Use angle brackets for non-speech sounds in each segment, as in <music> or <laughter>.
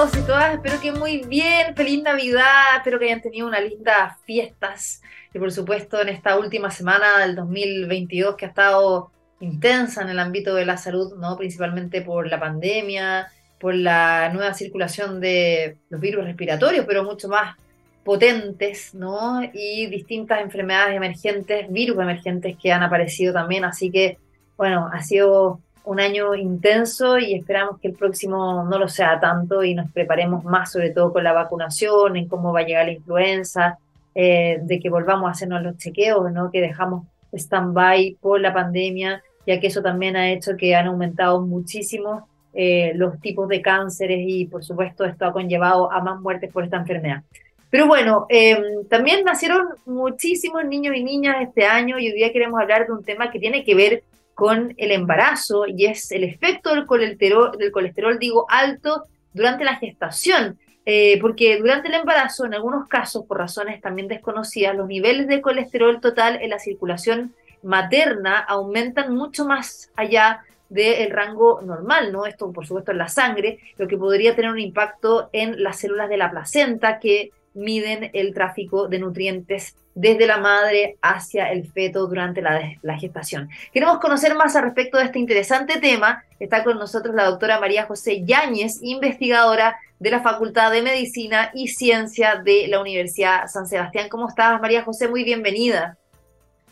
todos y todas? Espero que muy bien, feliz Navidad, espero que hayan tenido unas lindas fiestas y por supuesto en esta última semana del 2022 que ha estado intensa en el ámbito de la salud, ¿no? principalmente por la pandemia, por la nueva circulación de los virus respiratorios, pero mucho más potentes, ¿no? Y distintas enfermedades emergentes, virus emergentes que han aparecido también, así que, bueno, ha sido un año intenso y esperamos que el próximo no lo sea tanto y nos preparemos más, sobre todo con la vacunación, en cómo va a llegar la influenza, eh, de que volvamos a hacernos los chequeos, ¿no? que dejamos stand-by por la pandemia, ya que eso también ha hecho que han aumentado muchísimo eh, los tipos de cánceres y por supuesto esto ha conllevado a más muertes por esta enfermedad. Pero bueno, em, también nacieron muchísimos niños y niñas este año y hoy día queremos hablar de un tema que tiene que ver con el embarazo y es el efecto del colesterol, del colesterol digo, alto durante la gestación. Eh, porque durante el embarazo, en algunos casos, por razones también desconocidas, los niveles de colesterol total en la circulación materna aumentan mucho más allá del rango normal, ¿no? Esto, por supuesto, en la sangre, lo que podría tener un impacto en las células de la placenta que miden el tráfico de nutrientes desde la madre hacia el feto durante la, gestación. Queremos conocer más al respecto de este interesante tema. Está con nosotros la doctora María José Yáñez, investigadora de la Facultad de Medicina y Ciencia de la Universidad San Sebastián. ¿Cómo estás, María José? Muy bienvenida.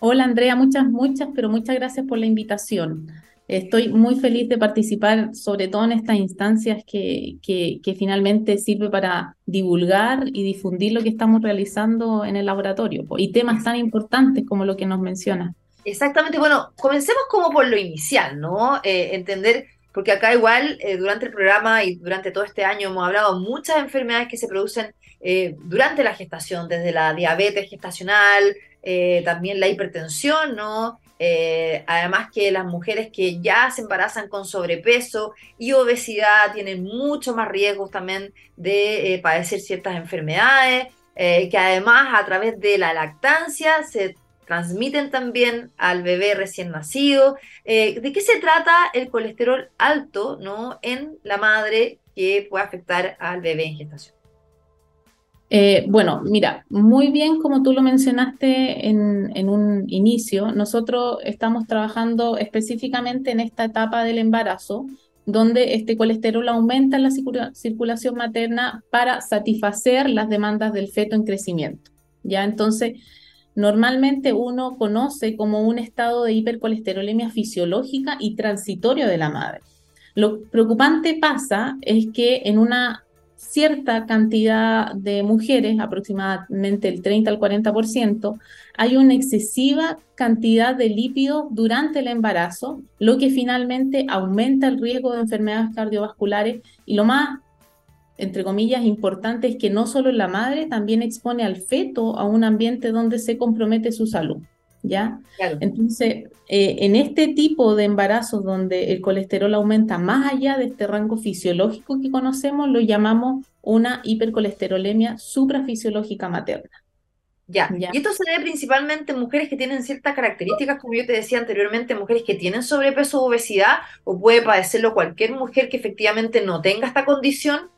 Hola, Andrea. Muchas, muchas, pero muchas gracias por la invitación. Estoy muy feliz de participar, sobre todo en estas instancias que, que, finalmente sirve para divulgar y difundir lo que estamos realizando en el laboratorio y temas tan importantes como lo que nos menciona. Exactamente, bueno, comencemos como por lo inicial, ¿no? Eh, entender, porque acá igual eh, durante el programa y durante todo este año hemos hablado muchas enfermedades que se producen eh, durante la gestación, desde la diabetes gestacional, también la hipertensión, ¿no? Eh, además que las mujeres que ya se embarazan con sobrepeso y obesidad tienen mucho más riesgos también de eh, padecer ciertas enfermedades, eh, que además a través de la lactancia se transmiten también al bebé recién nacido. ¿De qué se trata el colesterol alto ¿no? en la madre que puede afectar al bebé en gestación? Eh, bueno, mira, muy bien como tú lo mencionaste en, un inicio, nosotros estamos trabajando específicamente en esta etapa del embarazo, donde este colesterol aumenta en la circulación materna para satisfacer las demandas del feto en crecimiento. Ya entonces, normalmente uno conoce como un estado de hipercolesterolemia fisiológica y transitorio de la madre. Lo preocupante pasa es que en una cierta cantidad de mujeres, aproximadamente el 30 al 40%, hay una excesiva cantidad de lípidos durante el embarazo, lo que finalmente aumenta el riesgo de enfermedades cardiovasculares y lo más, entre comillas, importante es que no solo la madre también expone al feto a un ambiente donde se compromete su salud. ¿Ya? Entonces, eh, en este tipo de embarazos donde el colesterol aumenta más allá de este rango fisiológico que conocemos, lo llamamos una hipercolesterolemia suprafisiológica materna. Ya. y esto se debe principalmente en mujeres que tienen ciertas características, como yo te decía anteriormente, mujeres que tienen sobrepeso o obesidad, o puede padecerlo cualquier mujer que efectivamente no tenga esta condición.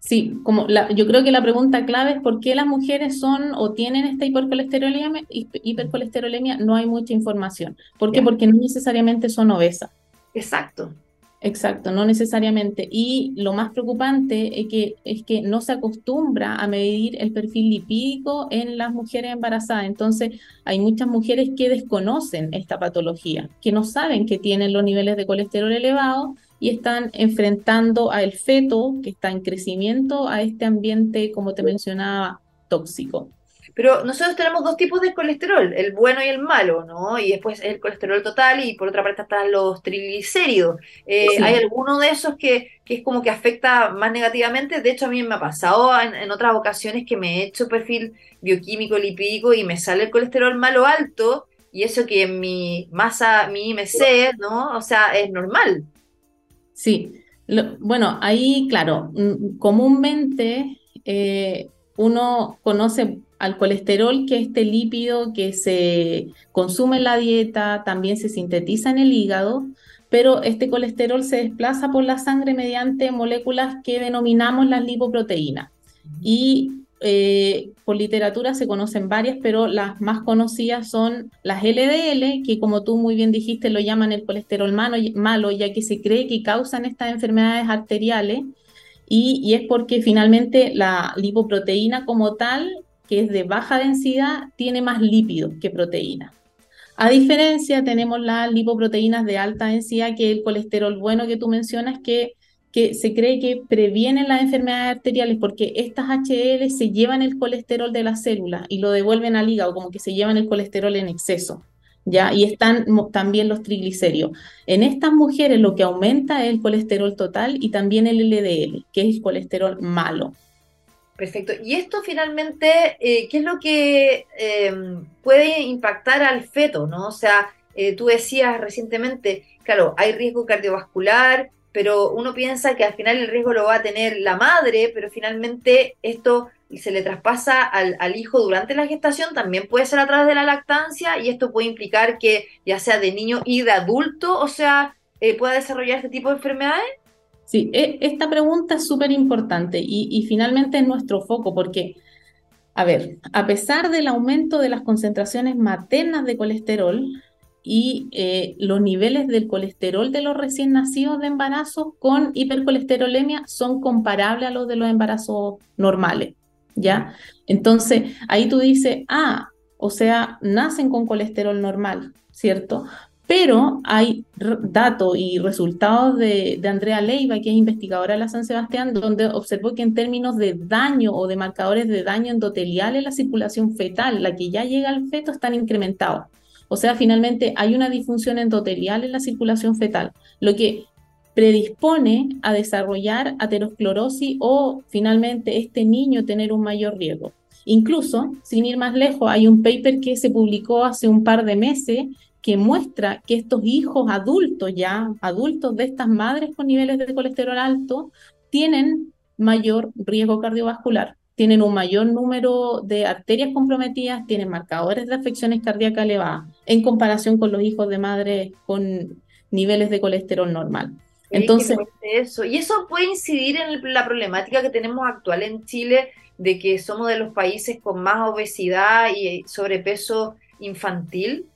Sí, como la, yo creo que la pregunta clave es por qué las mujeres son o tienen esta hipercolesterolemia, hipercolesterolemia no hay mucha información. ¿Por qué? Porque no necesariamente son obesas. Exacto. Exacto, no necesariamente. Y lo más preocupante es que, es que no se acostumbra a medir el perfil lipídico en las mujeres embarazadas. Entonces, hay muchas mujeres que desconocen esta patología, que no saben que tienen los niveles de colesterol elevados y están enfrentando al feto que está en crecimiento a este ambiente, como te mencionaba, tóxico. Pero nosotros tenemos dos tipos de colesterol, el bueno y el malo, ¿no? Y después el colesterol total y por otra parte están los triglicéridos. Eh, ¿Hay alguno de esos que, que, es como que afecta más negativamente? De hecho, a mí me ha pasado en, otras ocasiones que me he hecho perfil bioquímico, lipídico y me sale el colesterol malo alto y eso que en mi masa, mi IMC, ¿no? O sea, es normal. Sí, bueno, ahí, claro, mm, comúnmente eh, uno conoce al colesterol, que es este lípido que se consume en la dieta, también se sintetiza en el hígado, pero este colesterol se desplaza por la sangre mediante moléculas que denominamos las lipoproteínas. Y eh, por literatura se conocen varias, pero las más conocidas son las LDL, que como tú muy bien dijiste lo llaman el colesterol malo, malo ya que se cree que causan estas enfermedades arteriales, y, y es porque finalmente la lipoproteína como tal, que es de baja densidad, tiene más lípidos que proteína. A diferencia, tenemos las lipoproteínas de alta densidad, que es el colesterol bueno que tú mencionas, que que se cree que previenen las enfermedades arteriales porque estas HDL se llevan el colesterol de la célula y lo devuelven al hígado, como que se llevan el colesterol en exceso. ¿Ya? Y están también los triglicéridos. En estas mujeres lo que aumenta es el colesterol total y también el LDL, que es el colesterol malo. Perfecto. Y esto finalmente, eh, ¿qué es lo que eh, puede impactar al feto? ¿no? O sea, eh, tú decías recientemente, claro, hay riesgo cardiovascular, pero uno piensa que al final el riesgo lo va a tener la madre, pero finalmente esto se le traspasa al, hijo durante la gestación, también puede ser a través de la lactancia y esto puede implicar que ya sea de niño y de adulto, o sea, eh, pueda desarrollar este tipo de enfermedades. Sí, e, esta pregunta es súper importante y, finalmente es nuestro foco porque, a ver, a pesar del aumento de las concentraciones maternas de colesterol, y eh, los niveles del colesterol de los recién nacidos de embarazo con hipercolesterolemia son comparables a los de los embarazos normales, ¿ya? Entonces, ahí tú dices, ah, o sea, nacen con colesterol normal, ¿cierto? Pero hay datos y resultados de, Andrea Leiva, que es investigadora de la San Sebastián, donde observó que en términos de daño o de marcadores de daño endotelial en la circulación fetal, la que ya llega al feto, están incrementados. O sea, finalmente hay una disfunción endotelial en la circulación fetal, lo que predispone a desarrollar aterosclerosis o finalmente este niño tener un mayor riesgo. Incluso, sin ir más lejos, hay un paper que se publicó hace un par de meses que muestra que estos hijos adultos ya, adultos de estas madres con niveles de colesterol alto, tienen mayor riesgo cardiovascular tienen un mayor número de arterias comprometidas, tienen marcadores de afecciones cardíacas elevadas en comparación con los hijos de madre con niveles de colesterol normal. Entonces, eso. Y eso puede incidir en la problemática que tenemos actual en Chile de que somos de los países con más obesidad y sobrepeso infantil.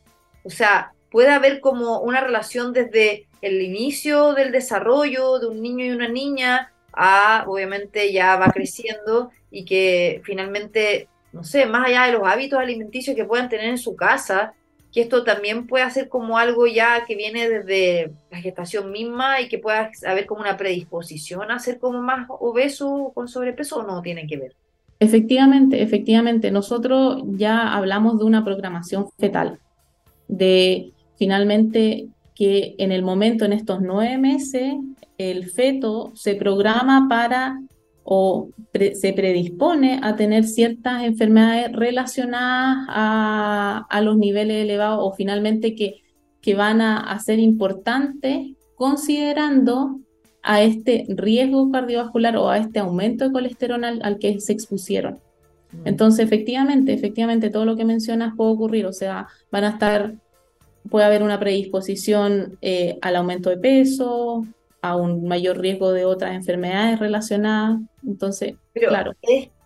O sea, puede haber como una relación desde el inicio del desarrollo de un niño y una niña a, obviamente, ya va creciendo y que finalmente, no sé, más allá de los hábitos alimenticios que puedan tener en su casa, que esto también pueda ser como algo ya que viene desde la gestación misma y que pueda haber como una predisposición a ser como más obeso con sobrepeso o no tiene que ver. Efectivamente, efectivamente, nosotros ya hablamos de una programación fetal, de finalmente que en el momento, en estos nueve meses, el feto se programa para o se predispone a tener ciertas enfermedades relacionadas a, los niveles elevados o finalmente que, que van a, ser importantes considerando a este riesgo cardiovascular o a este aumento de colesterol al, que se expusieron. Mm. Entonces, efectivamente, efectivamente, todo lo que mencionas puede ocurrir, o sea, van a estar, puede haber una predisposición eh, al aumento de peso, a un mayor riesgo de otras enfermedades relacionadas. Entonces, claro.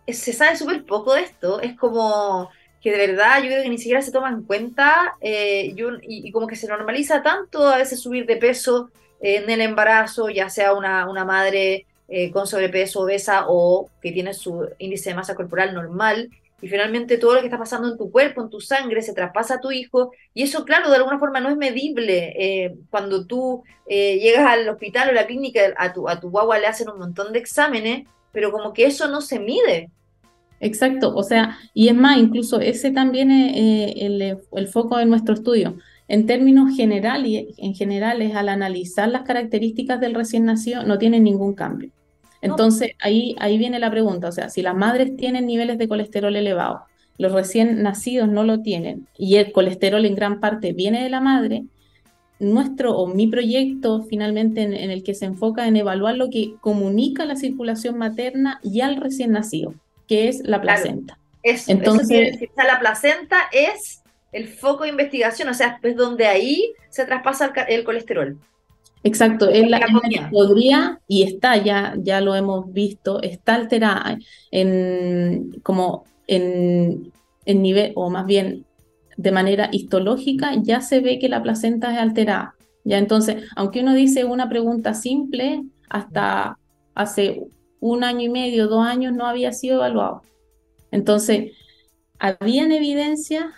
se sabe súper poco de esto. Es como que de verdad yo creo que ni siquiera se toma en cuenta eh, y, como que se normaliza tanto a veces subir de peso en el embarazo, ya sea una, una madre eh, con sobrepeso, obesa o que tiene su índice de masa corporal normal y finalmente todo lo que está pasando en tu cuerpo, en tu sangre, se traspasa a tu hijo, y eso, claro, de alguna forma no es medible. Eh, cuando tú eh, llegas al hospital o a la clínica, a tu, a tu guagua le hacen un montón de exámenes, pero como que eso no se mide. Exacto, o sea, y es más, incluso ese también es eh, el, foco de nuestro estudio. En términos generales, en generales, al analizar las características del recién nacido, no tiene ningún cambio. Entonces, ahí, ahí viene la pregunta, o sea, si las madres tienen niveles de colesterol elevados, los recién nacidos no lo tienen y el colesterol en gran parte viene de la madre, nuestro o mi proyecto finalmente en, el que se enfoca en evaluar lo que comunica la circulación materna y al recién nacido, que es la placenta. Entonces, la placenta es el foco de investigación, o sea, es donde ahí se traspasa el colesterol. Exacto, es la, que podría y está, ya, ya lo hemos visto, está alterada en como en, en nivel, o más bien de manera histológica, ya se ve que la placenta es alterada. Ya entonces, aunque uno dice una pregunta simple, hasta hace un año y medio, dos años no había sido evaluado. Entonces, habían evidencia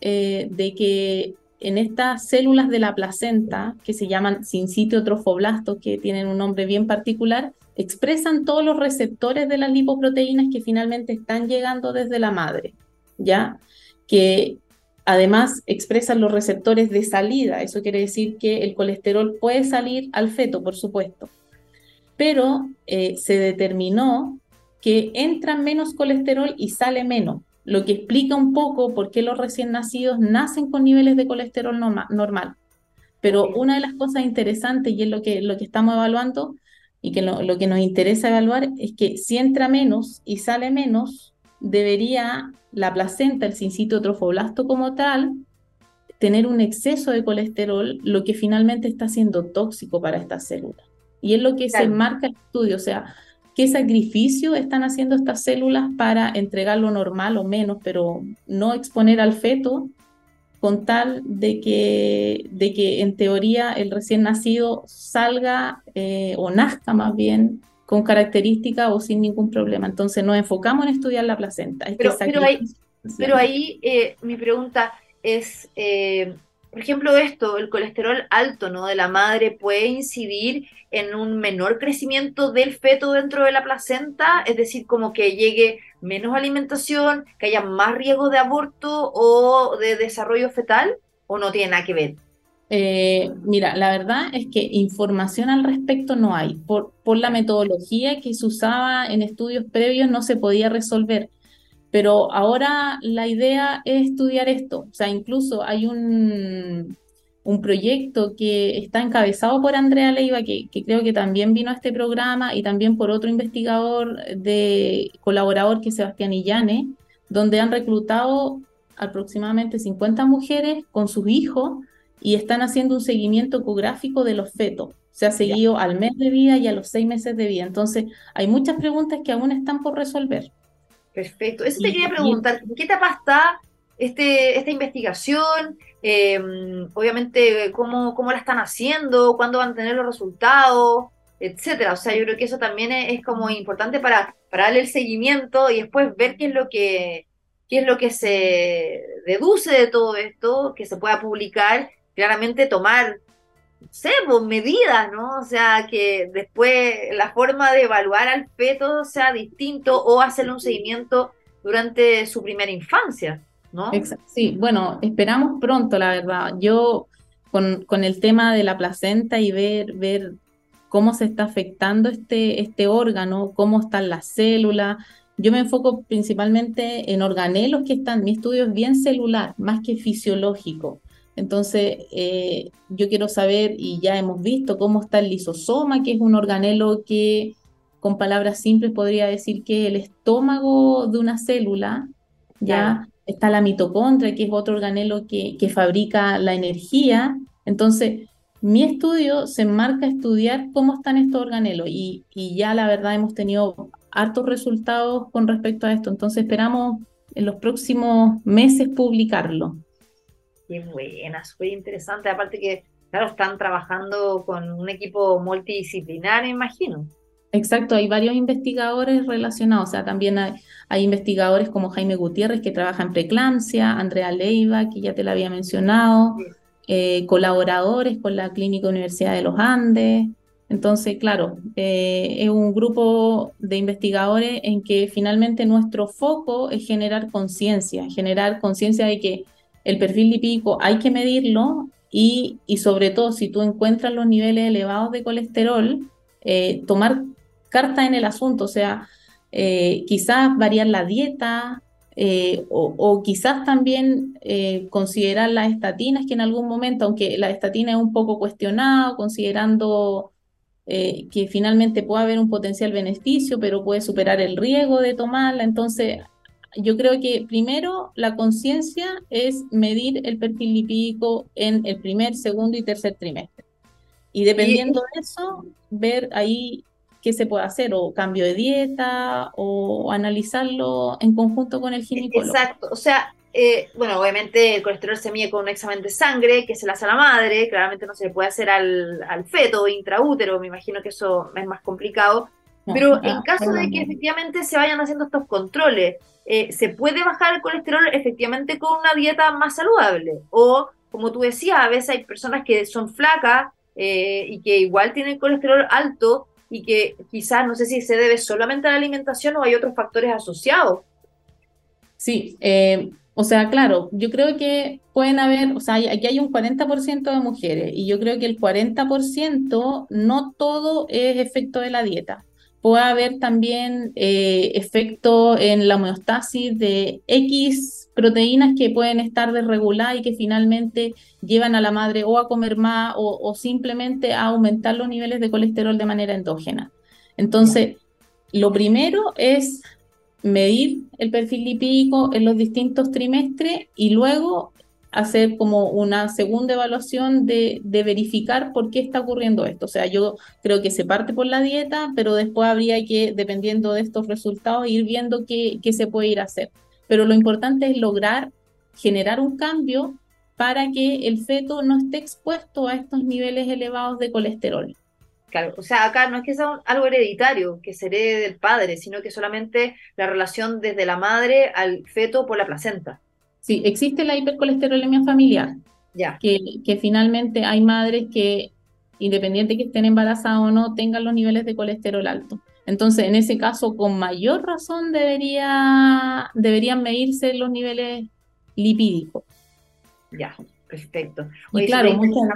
eh, de que en estas células de la placenta, que se llaman sincitio trofoblastos, que tienen un nombre bien particular, expresan todos los receptores de las lipoproteínas que finalmente están llegando desde la madre, ¿ya? Que además expresan los receptores de salida, eso quiere decir que el colesterol puede salir al feto, por supuesto, pero eh, se determinó que entra menos colesterol y sale menos lo que explica un poco por qué los recién nacidos nacen con niveles de colesterol normal. Pero una de las cosas interesantes, y es lo que, lo que estamos evaluando, y que lo, lo, que nos interesa evaluar, es que si entra menos y sale menos, debería la placenta, el sincito trofoblasto como tal, tener un exceso de colesterol, lo que finalmente está siendo tóxico para estas células. Y es lo que se marca el estudio, o sea, qué sacrificio están haciendo estas células para entregar lo normal o menos, pero no exponer al feto con tal de que, de que en teoría el recién nacido salga eh, o nazca más bien con características o sin ningún problema. Entonces nos enfocamos en estudiar la placenta. Pero, pero, ahí, eh, mi pregunta es, eh, por ejemplo, esto, el colesterol alto ¿no? de la madre puede incidir en un menor crecimiento del feto dentro de la placenta, es decir, como que llegue menos alimentación, que haya más riesgo de aborto o de desarrollo fetal, o no tiene nada que ver. Eh, mira, la verdad es que información al respecto no hay. Por, por la metodología que se usaba en estudios previos no se podía resolver. Pero ahora la idea es estudiar esto. O sea, incluso hay un, un proyecto que está encabezado por Andrea Leiva, que, creo que también vino a este programa, y también por otro investigador de colaborador que es Sebastián Illane, donde han reclutado aproximadamente 50 mujeres con sus hijos y están haciendo un seguimiento ecográfico de los fetos. Se ha seguido al mes de vida y a los seis meses de vida. Entonces, hay muchas preguntas que aún están por resolver. Perfecto. Eso te quería preguntar, ¿en qué etapa está este, esta investigación? Em, obviamente, ¿cómo, ¿cómo, la están haciendo? ¿Cuándo van a tener los resultados? Etcétera. O sea, yo creo que eso también es, como importante para, para darle el seguimiento y después ver qué es lo que qué es lo que se deduce de todo esto, que se pueda publicar, claramente tomar sé, pues, medidas, ¿no? O sea, que después la forma de evaluar al feto sea distinto o hacerle un seguimiento durante su primera infancia, ¿no? Sí, bueno, esperamos pronto, la verdad. Yo con, con, el tema de la placenta y ver, ver cómo se está afectando este, este órgano, cómo están las células. Yo me enfoco principalmente en organelos que están, mi estudio es bien celular, más que fisiológico. Entonces, eh, yo quiero saber, y ya hemos visto cómo está el lisosoma, que es un organelo que, con palabras simples, podría decir que el estómago de una célula, ya está la mitocondria, que es otro organelo que, fabrica la energía. Entonces, mi estudio se enmarca a estudiar cómo están estos organelos y, y ya la verdad hemos tenido hartos resultados con respecto a esto. Entonces, esperamos en los próximos meses publicarlo. Qué buena, súper interesante. Aparte que, claro, están trabajando con un equipo multidisciplinar, me imagino. Exacto, hay varios investigadores relacionados, o sea, también hay, investigadores como Jaime Gutiérrez que trabaja en preeclampsia, Andrea Leiva, que ya te la había mencionado, eh, colaboradores con la Clínica Universidad de los Andes. Entonces, claro, eh, es un grupo de investigadores en que finalmente nuestro foco es generar conciencia, generar conciencia de que el perfil lipídico hay que medirlo y, sobre todo si tú encuentras los niveles elevados de colesterol, eh, tomar carta en el asunto, o sea, eh, quizás variar la dieta eh, o, quizás también considerar las estatinas que en algún momento, aunque la estatina es un poco cuestionada, considerando que finalmente puede haber un potencial beneficio, pero puede superar el riesgo de tomarla, entonces yo creo que primero la conciencia es medir el perfil lipídico en el primer, segundo y tercer trimestre. Y dependiendo de eso, ver ahí qué se puede hacer, o cambio de dieta, o analizarlo en conjunto con el ginecólogo. Exacto, o sea, eh, bueno, obviamente el colesterol se mide con un examen de sangre que se le hace a la madre, claramente no se le puede hacer al, al feto intraútero, me imagino que eso es más complicado, pero en caso de que efectivamente se vayan haciendo estos controles, eh, ¿se puede bajar el colesterol efectivamente con una dieta más saludable? O, como tú decías, a veces hay personas que son flacas eh, y que igual tienen colesterol alto y que quizás no sé si se debe solamente a la alimentación o hay otros factores asociados. Sí, eh, o sea, claro, yo creo que pueden haber, o sea, aquí hay un 40% de mujeres y yo creo que el 40% no todo es efecto de la dieta puede haber también eh, efecto en la homeostasis de X proteínas que pueden estar desreguladas y que finalmente llevan a la madre o a comer más o, simplemente a aumentar los niveles de colesterol de manera endógena. Entonces, lo primero es medir el perfil lipídico en los distintos trimestres y luego hacer como una segunda evaluación de, verificar por qué está ocurriendo esto. O sea, yo creo que se parte por la dieta, pero después habría que, dependiendo de estos resultados, ir viendo qué, qué se puede ir a hacer. Pero lo importante es lograr generar un cambio para que el feto no esté expuesto a estos niveles elevados de colesterol. Claro, o sea, acá no es que sea algo hereditario, que se herede del padre, sino que solamente la relación desde la madre al feto por la placenta. Sí, existe la hipercolesterolemia familiar. Ya. Que, que finalmente hay madres que, independiente que estén embarazadas o no, tengan los niveles de colesterol alto. Entonces, en ese caso, con mayor razón debería, deberían medirse los niveles lipídicos. Ya, perfecto. y claro, muchas,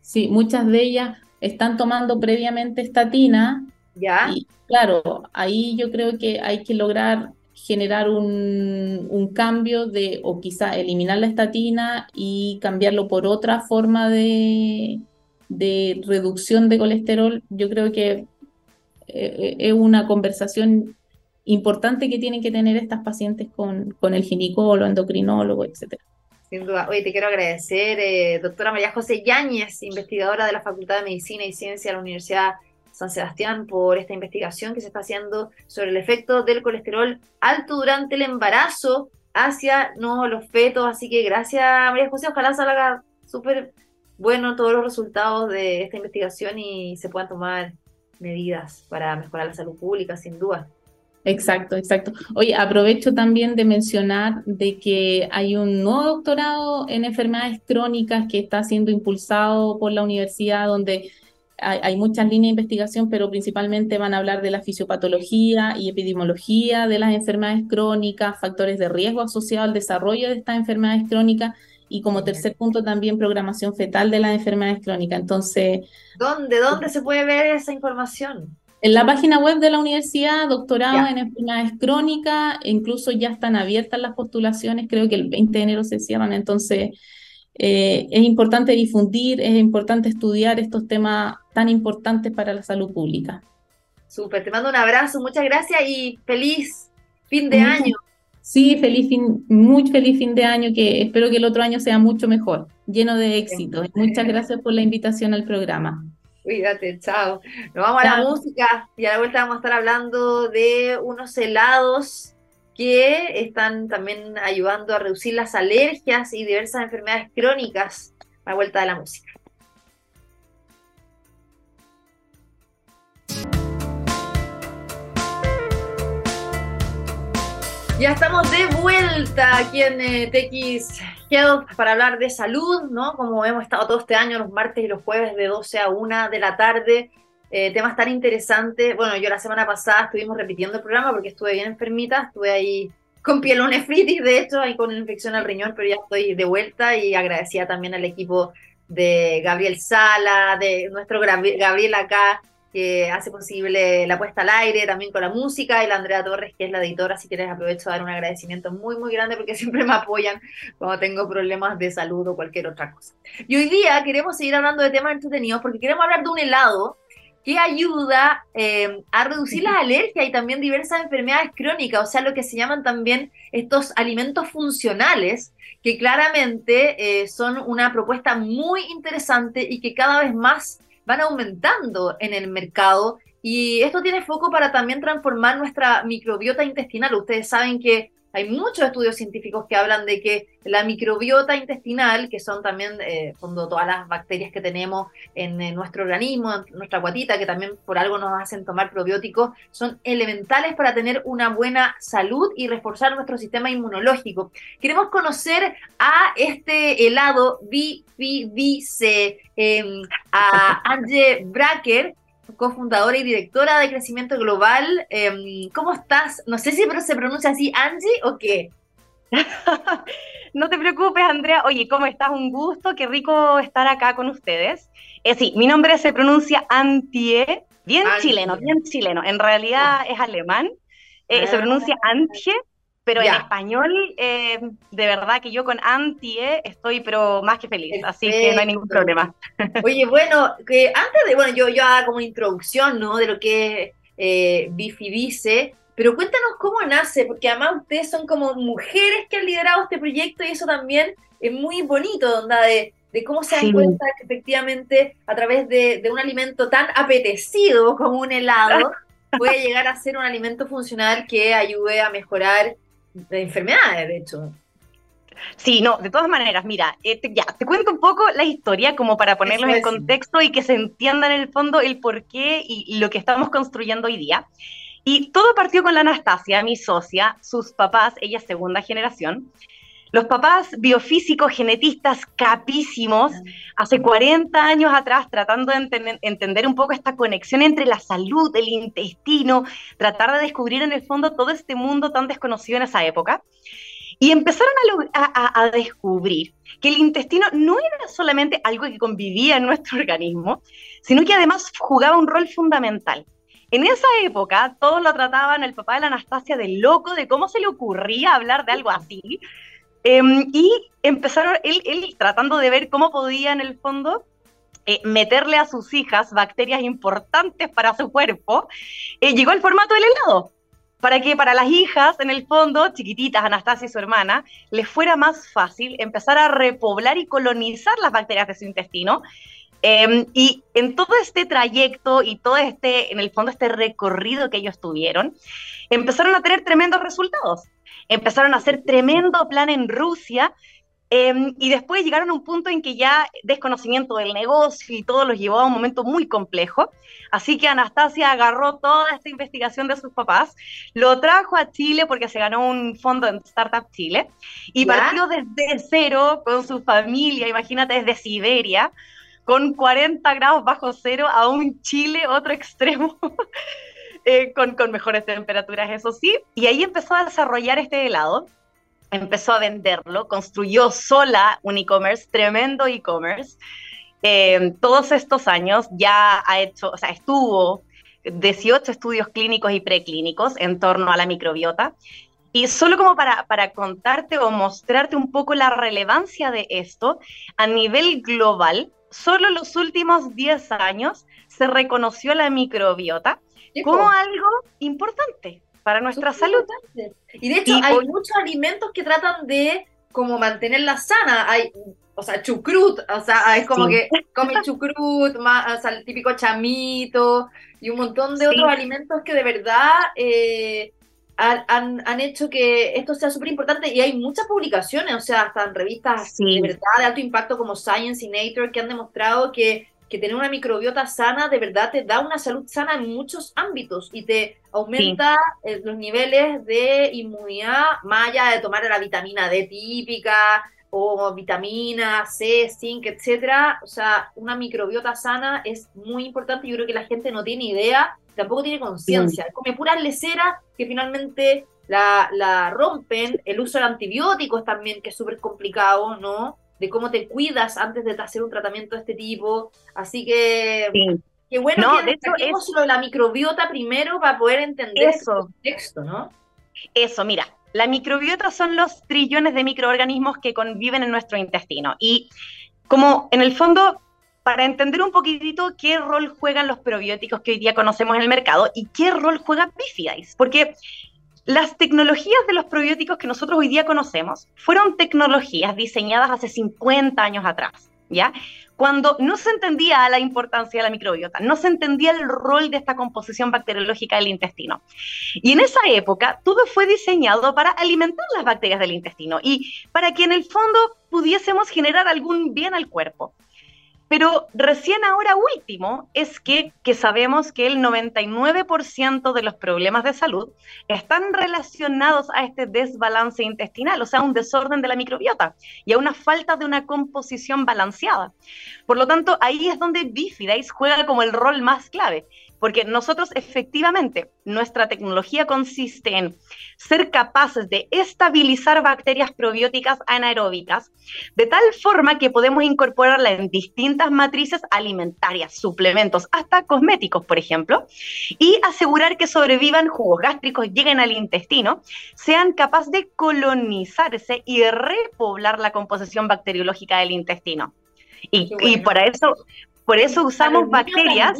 sí, muchas de ellas están tomando previamente estatina. Ya. Y claro, ahí yo creo que hay que lograr generar un, cambio de, o quizá eliminar la estatina y cambiarlo por otra forma de, de reducción de colesterol, yo creo que eh, eh, es una conversación importante que tienen que tener estas pacientes con, con el ginecólogo, endocrinólogo, etcétera. Sin duda. Oye, te quiero agradecer, eh, doctora María José Yáñez, investigadora de la Facultad de Medicina y Ciencia de la Universidad San Sebastián por esta investigación que se está haciendo sobre el efecto del colesterol alto durante el embarazo hacia no, los fetos. Así que gracias, María José. Ojalá salga súper bueno todos los resultados de esta investigación y se puedan tomar medidas para mejorar la salud pública, sin duda. Exacto, exacto. Oye, aprovecho también de mencionar de que hay un nuevo doctorado en enfermedades crónicas que está siendo impulsado por la universidad, donde hay, muchas líneas de investigación, pero principalmente van a hablar de la fisiopatología y epidemiología de las enfermedades crónicas, factores de riesgo asociados al desarrollo de estas enfermedades crónicas y como tercer punto también programación fetal de las enfermedades crónicas. Entonces, ¿dónde, dónde se puede ver esa información? En la página web de la universidad, doctorado en enfermedades crónicas, incluso ya están abiertas las postulaciones, creo que el 20 de enero se cierran, entonces eh, es importante difundir, es importante estudiar estos temas tan importantes para la salud pública. Súper, te mando un abrazo, muchas gracias y feliz fin de año. Sí, feliz fin, muy feliz fin de año, que espero que el otro año sea mucho mejor, lleno de éxito. Muchas gracias por la invitación al programa. Cuídate, chao. Nos vamos a la música y a la vuelta vamos a estar hablando de unos helados que están también ayudando a reducir las alergias y diversas enfermedades crónicas. A la vuelta de la música. Ya estamos de vuelta aquí en eh, TX Health para hablar de salud, ¿no? Como hemos estado todo este año, los martes y los jueves de 12 a 1 de la tarde. Eh, temas tan interesantes. Bueno, yo la semana pasada estuvimos repitiendo el programa porque estuve bien enfermita, estuve ahí con pielonefritis, de hecho, ahí con infección al riñón, pero ya estoy de vuelta y agradecía también al equipo de Gabriel Sala, de nuestro Gabriel acá, que hace posible la puesta al aire también con la música, y la Andrea Torres, que es la editora, si quieres aprovecho a dar un agradecimiento muy, muy grande porque <laughs> siempre me apoyan cuando tengo problemas de salud o cualquier otra cosa. Y hoy día queremos seguir hablando de temas entretenidos porque queremos hablar de un helado que ayuda eh, a reducir las alergias y también diversas enfermedades crónicas, o sea, lo que se llaman también estos alimentos funcionales, que claramente eh, son una propuesta muy interesante y que cada vez más van aumentando en el mercado y esto tiene foco para también transformar nuestra microbiota intestinal. Ustedes saben que hay muchos estudios científicos que hablan de que la microbiota intestinal, que son también eh, todas las bacterias que tenemos en, nuestro organismo, en nuestra guatita, que también por algo nos hacen tomar probióticos, son elementales para tener una buena salud y reforzar nuestro sistema inmunológico. Queremos conocer a este helado BFBC, eh, a Ange Bracker, cofundadora y directora de Crecimiento Global. Em, ¿Cómo estás? No sé si se pronuncia así, Angie, o qué. <laughs> no te preocupes, Andrea. Oye, ¿cómo estás? Un gusto, qué rico estar acá con ustedes. Eh, sí, mi nombre se pronuncia Antie, bien chileno, bien chileno. En realidad es alemán. Eh, se ah. pronuncia Antie, pero en español, eh, de verdad que yo con Antie estoy pero más que feliz, así que no hay ningún problema. Oye, bueno, que antes de, bueno, yo, yo hago como introducción, ¿no? De lo que es eh, Bifibice, pero cuéntanos cómo nace, porque además ustedes son como mujeres que han liderado este proyecto y eso también es muy bonito, onda de, de cómo se dan cuenta que efectivamente a través de, de un alimento tan apetecido como un helado, <laughs> puede llegar a ser un alimento funcional que ayude a mejorar de enfermedades, de hecho. Sí, no, de todas maneras, mira, eh, ya, te cuento un poco la historia como para ponerlos en contexto y que se entienda en el fondo el por qué y, lo que estamos construyendo hoy día. Y todo partió con la Anastasia, mi socia, sus papás, ella segunda generación, los papás biofísicos, genetistas capísimos, hace 40 años atrás, tratando de entender un poco esta conexión entre la salud, el intestino, tratar de descubrir en el fondo todo este mundo tan desconocido en esa época. Y empezaron a, a, descubrir que el intestino no era solamente algo que convivía en nuestro <laughs> organismo, sino que además jugaba un rol fundamental. En esa época, todos lo trataban, el papá de la Anastasia, de loco, de cómo se le ocurría hablar de algo así, Em, y empezaron, él, tratando de ver cómo podía en el fondo eh, meterle a sus hijas bacterias importantes para su cuerpo, eh, llegó al formato del helado. Para que para las hijas, en el fondo, chiquititas, Anastasia y su hermana, les fuera más fácil empezar a repoblar y colonizar las bacterias de su intestino. Em, y en todo este trayecto y todo este, en el fondo, este recorrido que ellos tuvieron, empezaron a tener tremendos resultados empezaron a hacer tremendo plan en Rusia em, y después llegaron a un punto en que ya desconocimiento del negocio y todo los llevó a un momento muy complejo. Así que Anastasia agarró toda esta investigación de sus papás, lo trajo a Chile porque se ganó un fondo en Startup Chile y partió desde cero con su familia, imagínate desde Siberia, con 40 grados bajo cero a un Chile, otro extremo. <laughs> Eh, con, mejores temperaturas, eso sí. Y ahí empezó a desarrollar este helado, empezó a venderlo, construyó sola un e-commerce, tremendo e-commerce. Eh, todos estos años ya ha hecho, o sea, estuvo 18 estudios clínicos y preclínicos en torno a la microbiota. Y solo como para, para contarte o mostrarte un poco la relevancia de esto, a nivel global, solo en los últimos 10 años se reconoció la microbiota como algo importante para nuestra salud. Y de hecho hay muchos alimentos que tratan de como mantenerla sana. Hay, o sea, chucrut, o sea, es como que come chucrut, más, o sea, el típico chamito y un montón de otros alimentos que de verdad eh, han, han, hecho que esto sea súper importante y hay muchas publicaciones, o sea, hasta en revistas de verdad de alto impacto como Science y Nature que han demostrado que que tener una microbiota sana de verdad te da una salud sana en muchos ámbitos y te aumenta eh, los niveles de inmunidad, más allá de tomar la vitamina D típica o vitamina C, zinc, etcétera. O sea, una microbiota sana es muy importante. Yo creo que la gente no tiene idea, tampoco tiene conciencia. Mm. Come puras leceras que finalmente la, la rompen. El uso de antibióticos también, que es súper complicado, ¿no? De cómo te cuidas antes de hacer un tratamiento de este tipo. Así que qué bueno que destaquemos la microbiota primero para poder entender eso. el contexto, ¿no? Eso, mira, la microbiota son los trillones de microorganismos que conviven en nuestro intestino. Y como en el fondo, para entender un poquitito qué rol juegan los probióticos que hoy día conocemos en el mercado y qué rol juega Bifidais. Porque las tecnologías de los probióticos que nosotros hoy día conocemos fueron tecnologías diseñadas hace 50 años atrás. ¿ya? Cuando no se entendía la importancia de la microbiota, no se entendía el rol de esta composición bacteriológica del intestino. Y en esa época todo fue diseñado para alimentar las bacterias del intestino y para que en el fondo pudiésemos generar algún bien al cuerpo. Pero recién ahora último es que, que sabemos que el 99% de los problemas de salud están relacionados a este desbalance intestinal, o sea, un desorden de la microbiota y a una falta de una composición balanceada. Por lo tanto, ahí es donde Bifidace juega como el rol más clave porque nosotros efectivamente, nuestra tecnología consiste en ser capaces de estabilizar bacterias probióticas anaeróbicas de tal forma que podemos incorporarla en distintas matrices alimentarias, suplementos, hasta cosméticos, por ejemplo, y asegurar que sobrevivan jugos gástricos, lleguen al intestino, sean capaces de colonizarse y repoblar la composición bacteriológica del intestino. Y, y, para eso por eso usamos bacterias.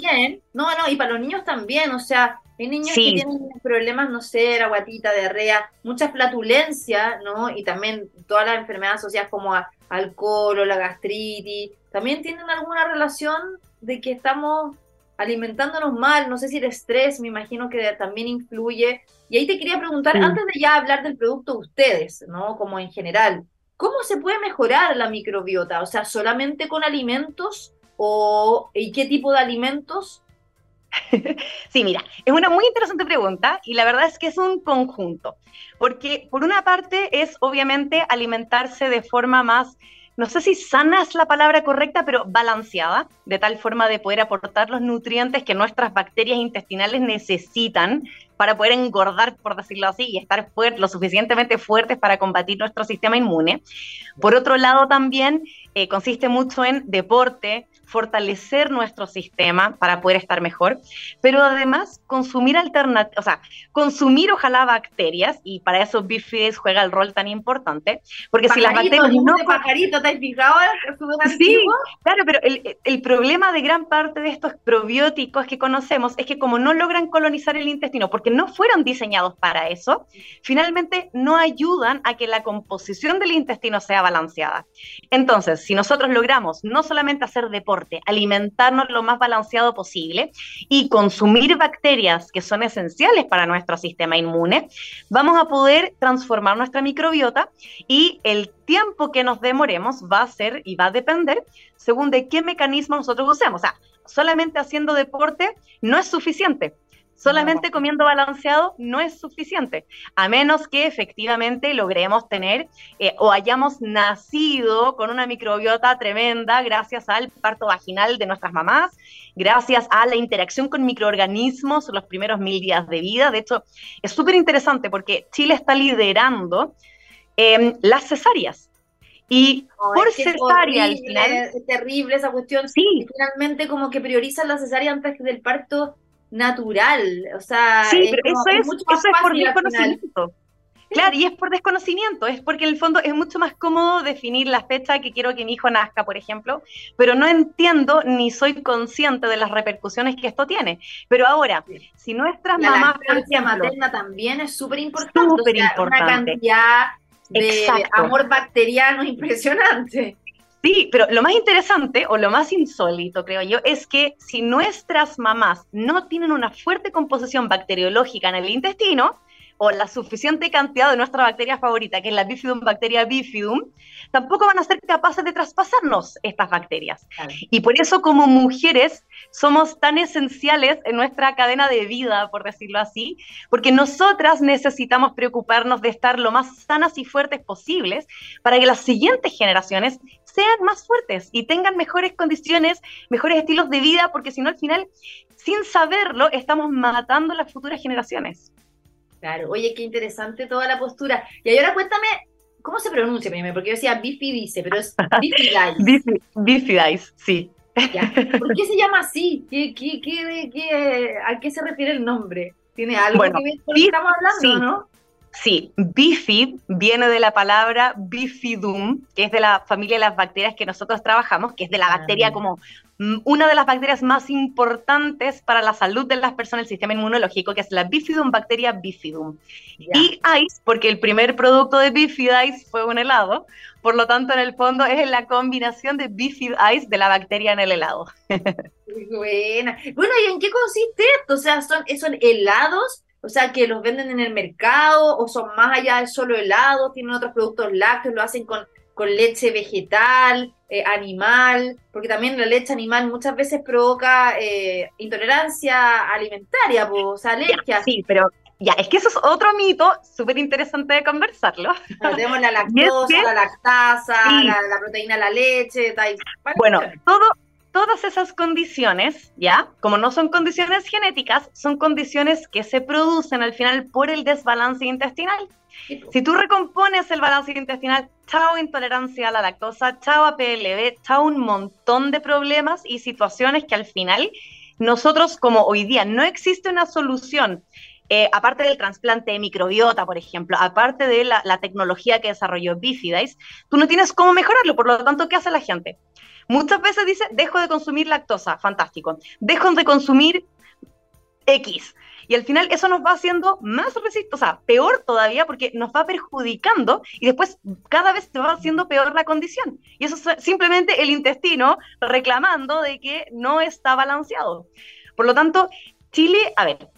no, no, y para los niños también, o sea, hay niños que tienen problemas, no sé, la guatita, diarrea, mucha flatulencia, ¿no? Y también todas las enfermedades asociadas como al colon, la gastritis, también tienen alguna relación de que estamos alimentándonos mal, no sé si el estrés, me imagino que también influye. Y ahí te quería preguntar, antes de ya hablar del producto ustedes, ¿no? Como en general, ¿cómo se puede mejorar la microbiota? O sea, solamente con alimentos o y qué tipo de alimentos? <laughs> Sí, mira, es una muy interesante pregunta y la verdad es que es un conjunto, porque por una parte es obviamente alimentarse de forma más, no sé si sana es la palabra correcta, pero balanceada, de tal forma de poder aportar los nutrientes que nuestras bacterias intestinales necesitan para poder engordar, por decirlo así, y estar lo suficientemente fuertes para combatir nuestro sistema inmune. Por otro lado, también eh, consiste mucho en deporte, fortalecer nuestro sistema para poder estar mejor, pero además consumir alternativas, o sea, consumir ojalá bacterias, y para eso Bifides juega el rol tan importante, porque si las bacterias no... pajarito, ¿te fijado? Sí, claro, pero el, el problema de gran parte de estos probióticos que conocemos es que como no logran colonizar el intestino, porque no fueron diseñados para eso, finalmente no ayudan a que la composición del intestino sea balanceada. Entonces, si nosotros logramos no solamente hacer deporte, alimentarnos lo más balanceado posible y consumir bacterias que son esenciales para nuestro sistema inmune, vamos a poder transformar nuestra microbiota y el tiempo que nos demoremos va a ser y va a depender según de qué mecanismo nosotros usemos. O sea, solamente haciendo deporte no es suficiente. Solamente comiendo balanceado no es suficiente, a menos que efectivamente logremos tener eh, o hayamos nacido con una microbiota tremenda gracias al parto vaginal de nuestras mamás, gracias a la interacción con microorganismos los primeros mil días de vida. De hecho, es súper interesante porque Chile está liderando em, las cesáreas. Y por cesárea al final. Es terrible esa cuestión. Sí. finalmente, como que priorizan la cesárea antes del parto natural. O sea, sí, pero eso es, eso es por desconocimiento. Claro, y es por desconocimiento, es porque en el fondo es mucho más cómodo definir la fecha que quiero que mi hijo nazca, por ejemplo, pero no entiendo ni soy consciente de las repercusiones que esto tiene. Pero ahora, si nuestras la mamás, por ejemplo, materna también es súper importante, súper importante. una cantidad de amor bacteriano impresionante. Sí, pero lo más interesante o lo más insólito, creo yo, es que si nuestras mamás no tienen una fuerte composición bacteriológica en el intestino, o la suficiente cantidad de nuestra bacteria favorita, que es la Bifidum bacteria bifidum, tampoco van a ser capaces de traspasarnos estas bacterias. Y por eso como mujeres somos tan esenciales en nuestra cadena de vida, por decirlo así, porque nosotras necesitamos preocuparnos de estar lo más sanas y fuertes posibles para que las siguientes generaciones sean más fuertes y tengan mejores condiciones, mejores estilos de vida, porque si no al final, sin saberlo, estamos matando a las futuras generaciones. Claro, oye, qué interesante toda la postura. Y ahora cuéntame, ¿cómo se pronuncia primero? Porque yo decía bifidice, pero es <laughs> bifidice. bifidice, sí. ¿Por qué se llama así? ¿Qué, qué, qué, ¿A qué se refiere el nombre? ¿Tiene algo que ver con lo que estamos hablando, no? Sí, bifid viene de la palabra bifidum, que es de la familia de las bacterias que nosotros trabajamos, que es de la bacteria ah. como mm, una de las bacterias más importantes para la salud de las personas, el sistema inmunológico, que es la bifidum bacteria bifidum. Y ice, porque el primer producto de bifid ice fue un helado, por lo tanto en el fondo es la combinación de bifid ice de la bacteria en el helado. <laughs> buena. Bueno, ¿y en qué consiste esto? O sea, son, son helados o sea, que los venden en el mercado o son más allá de solo helados, tienen otros productos lácteos, lo hacen con, con leche vegetal, eh, animal, porque también la leche animal muchas veces provoca eh, intolerancia alimentaria, pues, o sea, alergias. sí, pero ya, es que eso es otro mito súper interesante de conversarlo. tenemos la <laughs> lactosa, la lactasa, la, proteína la leche. Tal, bueno, todo, todas esas condiciones, ¿ya? Como no son condiciones genéticas, son condiciones que se producen al final por el desbalance intestinal. Si tú recompones el balance intestinal, chao intolerancia a la lactosa, chao a PLB, chao un montón de problemas y situaciones que al final nosotros, como hoy día no existe una solución eh, aparte del trasplante de microbiota, por ejemplo, aparte de la, la, tecnología que desarrolló Bifidice, tú no tienes cómo mejorarlo. Por lo tanto, ¿qué hace la gente? Muchas veces dice, dejo de consumir lactosa, fantástico. Dejo de consumir X. Y al final eso nos va haciendo más resistente, o sea, peor todavía porque nos va perjudicando y después cada vez se va haciendo peor la condición. Y eso es simplemente el intestino reclamando de que no está balanceado. Por lo tanto, Chile, a ver,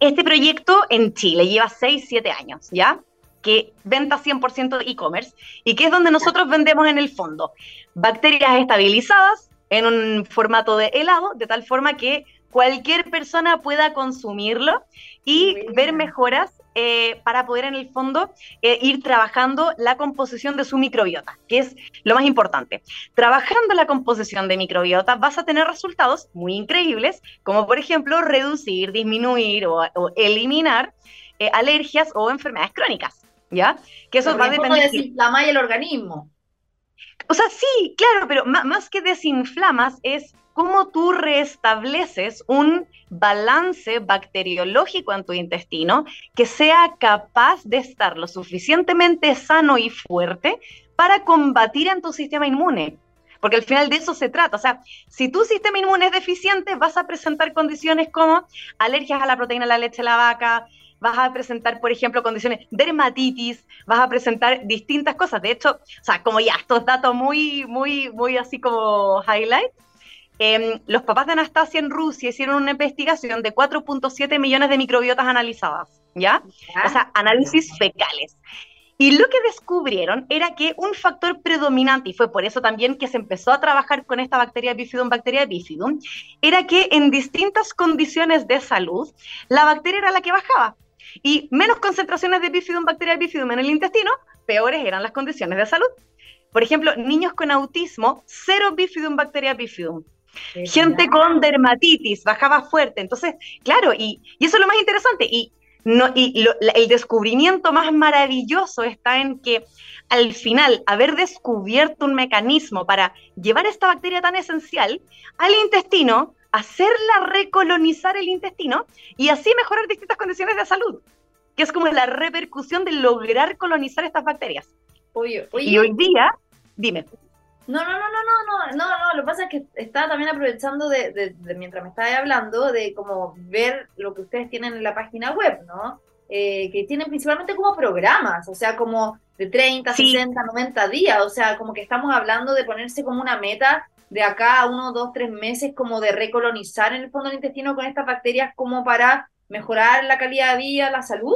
este proyecto en Chile lleva 6, 7 años, ¿ya? Que venta 100% e-commerce y que es donde nosotros vendemos en el fondo bacterias estabilizadas en un formato de helado, de tal forma que cualquier persona pueda consumirlo y ver mejoras eh, para poder en el fondo eh, ir trabajando la composición de su microbiota, que es lo más importante. Trabajando la composición de microbiota vas a tener resultados muy increíbles, como por ejemplo reducir, disminuir o, eliminar eh, alergias o enfermedades crónicas. ¿Ya? Que eso va a depender. desinflamar el organismo. O sea, sí, claro, pero más que desinflamas es cómo tú restableces un balance bacteriológico en tu intestino que sea capaz de estar lo suficientemente sano y fuerte para combatir en tu sistema inmune. Porque al final de eso se trata. O sea, si tu sistema inmune es deficiente, vas a presentar condiciones como alergias a la proteína de la leche de la vaca, vas a presentar, por ejemplo, condiciones dermatitis, vas a presentar distintas cosas. De hecho, o sea, como ya estos datos muy, muy, muy así como highlight, em, los papás de Anastasia en Rusia hicieron una investigación de 4.7 millones de microbiotas analizadas, ¿ya? O sea, análisis fecales. Y lo que descubrieron era que un factor predominante, y fue por eso también que se empezó a trabajar con esta bacteria bifidum, bacteria bifidum, era que en distintas condiciones de salud, la bacteria era la que bajaba. Y menos concentraciones de bifidum, bacteria bifidum en el intestino, peores eran las condiciones de salud. Por ejemplo, niños con autismo, cero bifidum, bacteria bifidum. Gente con dermatitis, bajaba fuerte. Entonces, claro, y, eso es lo más interesante. Y, no, y el descubrimiento más maravilloso está en que al final, haber descubierto un mecanismo para llevar esta bacteria tan esencial al intestino, hacerla recolonizar el intestino y así mejorar distintas condiciones de salud, que es como la repercusión de lograr colonizar estas bacterias. Oye, y hoy día, dime. No, no, no, no, no, no, no, no, lo que pasa es que estaba también aprovechando de, mientras me estaba hablando, de como ver lo que ustedes tienen en la página web, ¿no? Eh, que tienen principalmente como programas, o sea, como de 30, 60, 90 días, o sea, como que estamos hablando de ponerse como una meta de acá a uno, dos, tres meses como de recolonizar en el fondo del intestino con estas bacterias como para mejorar la calidad de vida, la salud?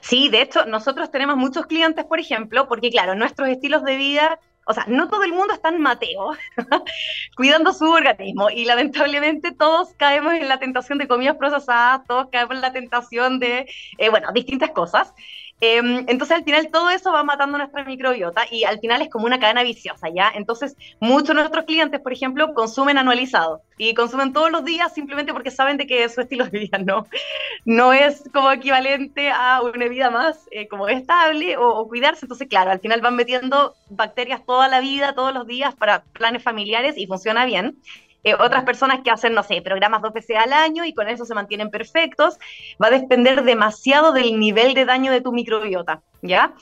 Sí, de hecho, nosotros tenemos muchos clientes, por ejemplo, porque claro, nuestros estilos de vida, o sea, no todo el mundo está en Mateo, <laughs> cuidando su organismo y lamentablemente todos caemos en la tentación de comidas procesadas, todos caemos en la tentación de, eh, bueno, distintas cosas. Em, entonces al final todo eso va matando nuestra microbiota y al final es como una cadena viciosa, ¿ya? Entonces muchos de nuestros clientes, por ejemplo, consumen anualizado y consumen todos los días simplemente porque saben de que su estilo de vida no, no es como equivalente a una vida más eh, como estable o, o, cuidarse. Entonces, claro, al final van metiendo bacterias toda la vida, todos los días para planes familiares y funciona bien. Eh, otras personas que hacen, no sé, programas dos veces al año y con eso se mantienen perfectos, va a depender demasiado del nivel de daño de tu microbiota, ¿ya?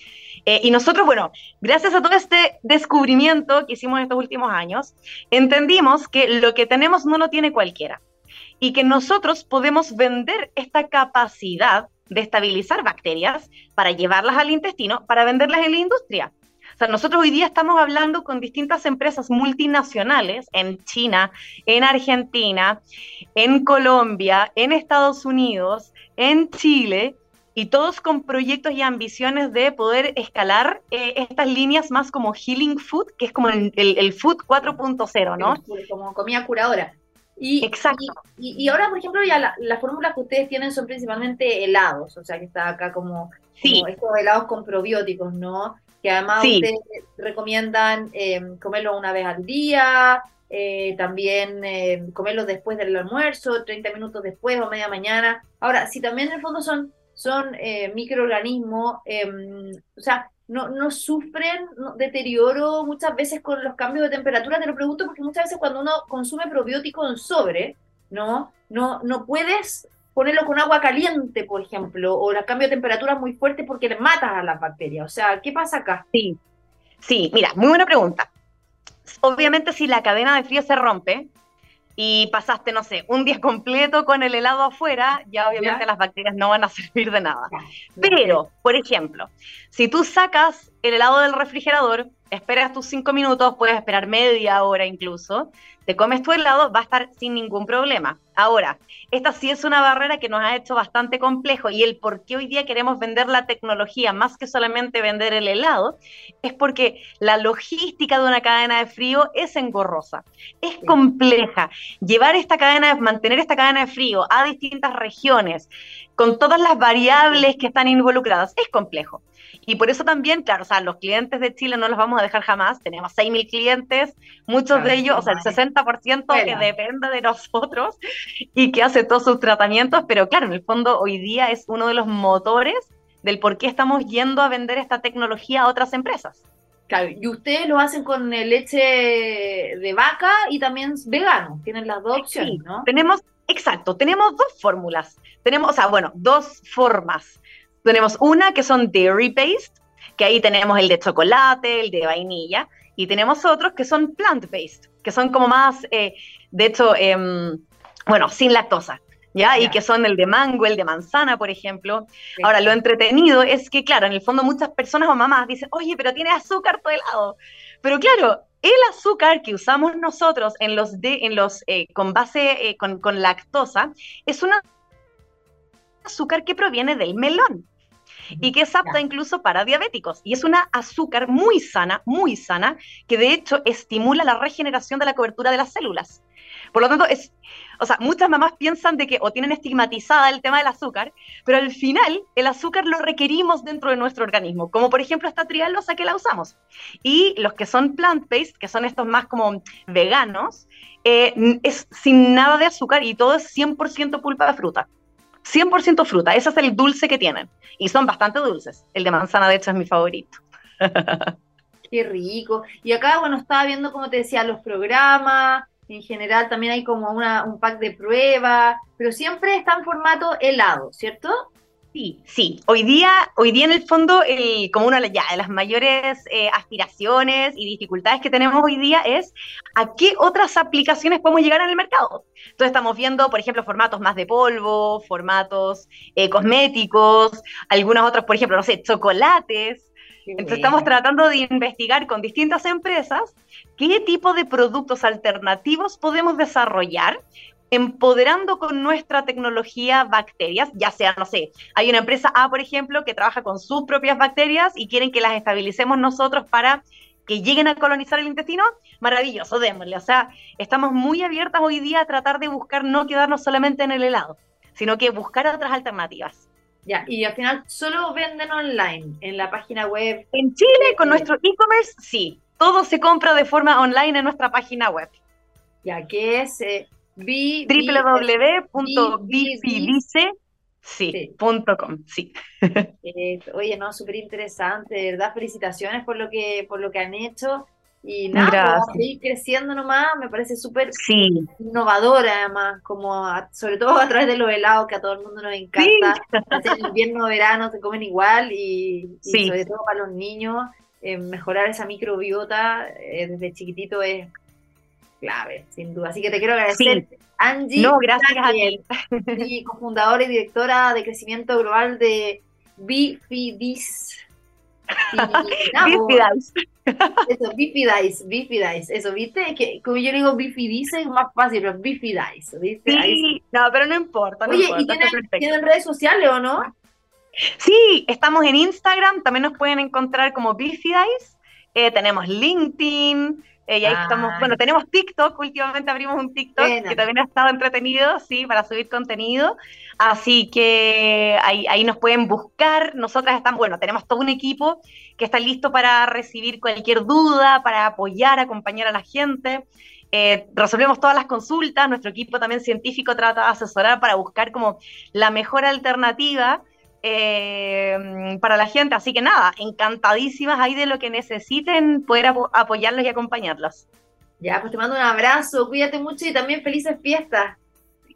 Eh, y nosotros, bueno, gracias a todo este descubrimiento que hicimos en estos últimos años, entendimos que lo que tenemos no lo tiene cualquiera y que nosotros podemos vender esta capacidad de estabilizar bacterias para llevarlas al intestino, para venderlas en la industria. O sea, nosotros hoy día estamos hablando con distintas empresas multinacionales en China, en Argentina, en Colombia, en Estados Unidos, en Chile, y todos con proyectos y ambiciones de poder escalar eh, estas líneas más como Healing Food, que es como el, el, Food 4.0, ¿no? Como comida curadora. Y, Exacto. Y, ahora, por ejemplo, ya las la fórmulas que ustedes tienen son principalmente helados, o sea, que está acá como, estos helados con probióticos, ¿no? Que además ustedes recomiendan eh, comerlo una vez al día, eh, también eh, comerlo después del almuerzo, 30 minutos después o media mañana. Ahora, si también en el fondo son, son microorganismos, em, o sea, no, no sufren deterioro muchas veces con los cambios de temperatura, te lo pregunto porque muchas veces cuando uno consume probiótico en sobre, ¿no? No, no puedes ponerlo con agua caliente, por ejemplo, o el cambio de temperatura muy fuerte porque le matas a las bacterias. O sea, ¿qué pasa acá? Sí, sí, mira, muy buena pregunta. Obviamente si la cadena de frío se rompe y pasaste, no sé, un día completo con el helado afuera, ya obviamente las bacterias no van a <laughs> servir de nada. Pero, por ejemplo, si tú sacas el helado del refrigerador, esperas tus cinco minutos, puedes esperar media hora incluso, te comes tu helado, va a estar sin ningún problema. Ahora, esta sí es una barrera que nos ha hecho bastante complejo y el por qué hoy día queremos vender la tecnología más que solamente vender el helado es porque la logística de una cadena de frío es engorrosa, es compleja. Llevar esta cadena, mantener esta cadena de frío a distintas regiones con todas las variables que están involucradas es complejo. Y por eso también, claro, o sea, los clientes de Chile no los vamos a dejar jamás. Tenemos 6.000 clientes, muchos de ellos, o sea, el 60% que depende de nosotros y que hace todos sus tratamientos. Pero claro, en el fondo hoy día es uno de los motores del por qué estamos yendo a vender esta tecnología a otras empresas. Claro, y ustedes lo hacen con leche de vaca y también vegano. Tienen las dos opciones, ¿no? Tenemos, exacto, tenemos dos fórmulas. Tenemos, o sea, bueno, dos formas tenemos una que son dairy based, que ahí tenemos el de chocolate, el de vainilla, y tenemos otros que son plant based, que son como más, eh, de hecho, em, bueno, sin lactosa. ¿Ya? Y que son el de mango, el de manzana, por ejemplo. Ahora, lo entretenido es que, claro, en el fondo muchas personas o mamás dicen, oye, pero tiene azúcar todo helado. Pero claro, el azúcar que usamos nosotros en los, de, en los eh, con base, eh, con, con lactosa, es un azúcar que proviene del melón y que es apta incluso para diabéticos. Y es una azúcar muy sana, muy sana, que de hecho estimula la regeneración de la cobertura de las células. Por lo tanto, es, o sea, muchas mamás piensan de que o tienen estigmatizada el tema del azúcar, pero al final el azúcar lo requerimos dentro de nuestro organismo, como por ejemplo esta trialosa que la usamos. Y los que son plant-based, que son estos más como veganos, eh, es sin nada de azúcar y todo es 100% pulpa de fruta. 100% fruta, ese es el dulce que tienen. Y son bastante dulces. El de manzana, de hecho, es mi favorito. <laughs> Qué rico. Y acá, bueno, estaba viendo, como te decía, los programas. En general también hay como una, un pack de prueba, pero siempre está en formato helado, ¿cierto? Sí, sí. Hoy día, hoy día en el fondo, como una ya, de las mayores eh, aspiraciones y dificultades que tenemos hoy día es a qué otras aplicaciones podemos llegar en el mercado. Entonces estamos viendo, por ejemplo, formatos más de polvo, formatos eh, cosméticos, algunos otros, por ejemplo, no sé, chocolates. Entonces estamos tratando de investigar con distintas empresas qué tipo de productos alternativos podemos desarrollar empoderando con nuestra tecnología bacterias, ya sea, no sé, hay una empresa A, por ejemplo, que trabaja con sus propias bacterias y quieren que las estabilicemos nosotros para que lleguen a colonizar el intestino, maravilloso, démosle. O sea, estamos muy abiertas hoy día a tratar de buscar no quedarnos solamente en el helado, sino que buscar otras alternativas. Ya, y al final solo venden online, en la página web. En Chile, con nuestro e-commerce, sí. Todo se compra de forma online en nuestra página web. Ya, que es eh, sí. Eh, oye, no, súper interesante, ¿verdad? Felicitaciones por lo que, por lo que han hecho. Y nada, pues, seguir creciendo nomás, me parece súper sí. innovadora además, como sobre todo a través de los helados que a todo el mundo nos encanta. Sí. Invierno, verano se comen igual y, sobre todo para los niños, eh, mejorar esa microbiota eh, desde chiquitito es clave, sin duda. Así que te quiero agradecer, Angie. No, gracias a ti. cofundadora y directora de crecimiento global de Bifidis. <laughs> Bifidis. Eso, Bifidice, Bifidice, eso, ¿viste? Que como yo digo Bifidice es más fácil, pero Bifidice, ¿viste? Sí, no, pero no importa. Oye, ¿y tienen, redes sociales o no? Sí, estamos en Instagram, también nos pueden encontrar como Bifidice, eh, tenemos LinkedIn, eh, y ahí estamos, bueno, tenemos TikTok, últimamente abrimos un TikTok que también ha estado entretenido, sí, para subir contenido. Así que ahí, ahí nos pueden buscar. Nosotras estamos, bueno, tenemos todo un equipo que está listo para recibir cualquier duda, para apoyar, acompañar a la gente. Eh, resolvemos todas las consultas, nuestro equipo también científico trata de asesorar para buscar como la mejor alternativa eh, para la gente. Así que nada, encantadísimas ahí de lo que necesiten, poder apoyarlos y acompañarlos. Ya, pues te mando un abrazo, cuídate mucho y también felices fiestas.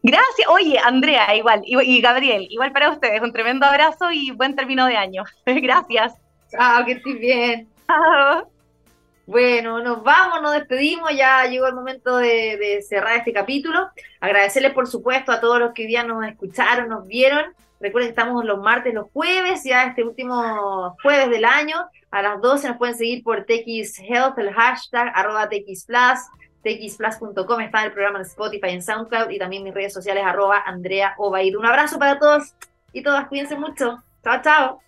Gracias. Oye, Andrea, igual, y, Gabriel, igual para ustedes, un tremendo abrazo y buen término de año. <laughs> Gracias. Chao, que estés bien. Chao. Bueno, nos vamos, nos despedimos, ya llegó el momento de, de cerrar este capítulo. Agradecerles, por supuesto, a todos los que hoy día nos escucharon, nos vieron. Recuerden que estamos los martes, los jueves, ya este último jueves del año, a las 12 nos pueden seguir por TX Health, el hashtag arroba TX Plus, txplus.com, está el programa en Spotify, en SoundCloud y también mis redes sociales arroba Andrea Obaid. Un abrazo para todos y todas, cuídense mucho. Chao, chao.